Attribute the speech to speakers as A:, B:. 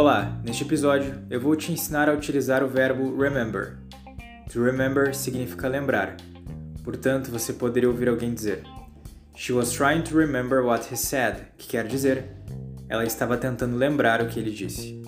A: Olá, neste episódio eu vou te ensinar a utilizar o verbo remember. To remember significa lembrar. Portanto, você poderia ouvir alguém dizer: She was trying to remember what he said, que quer dizer, ela estava tentando lembrar o que ele disse.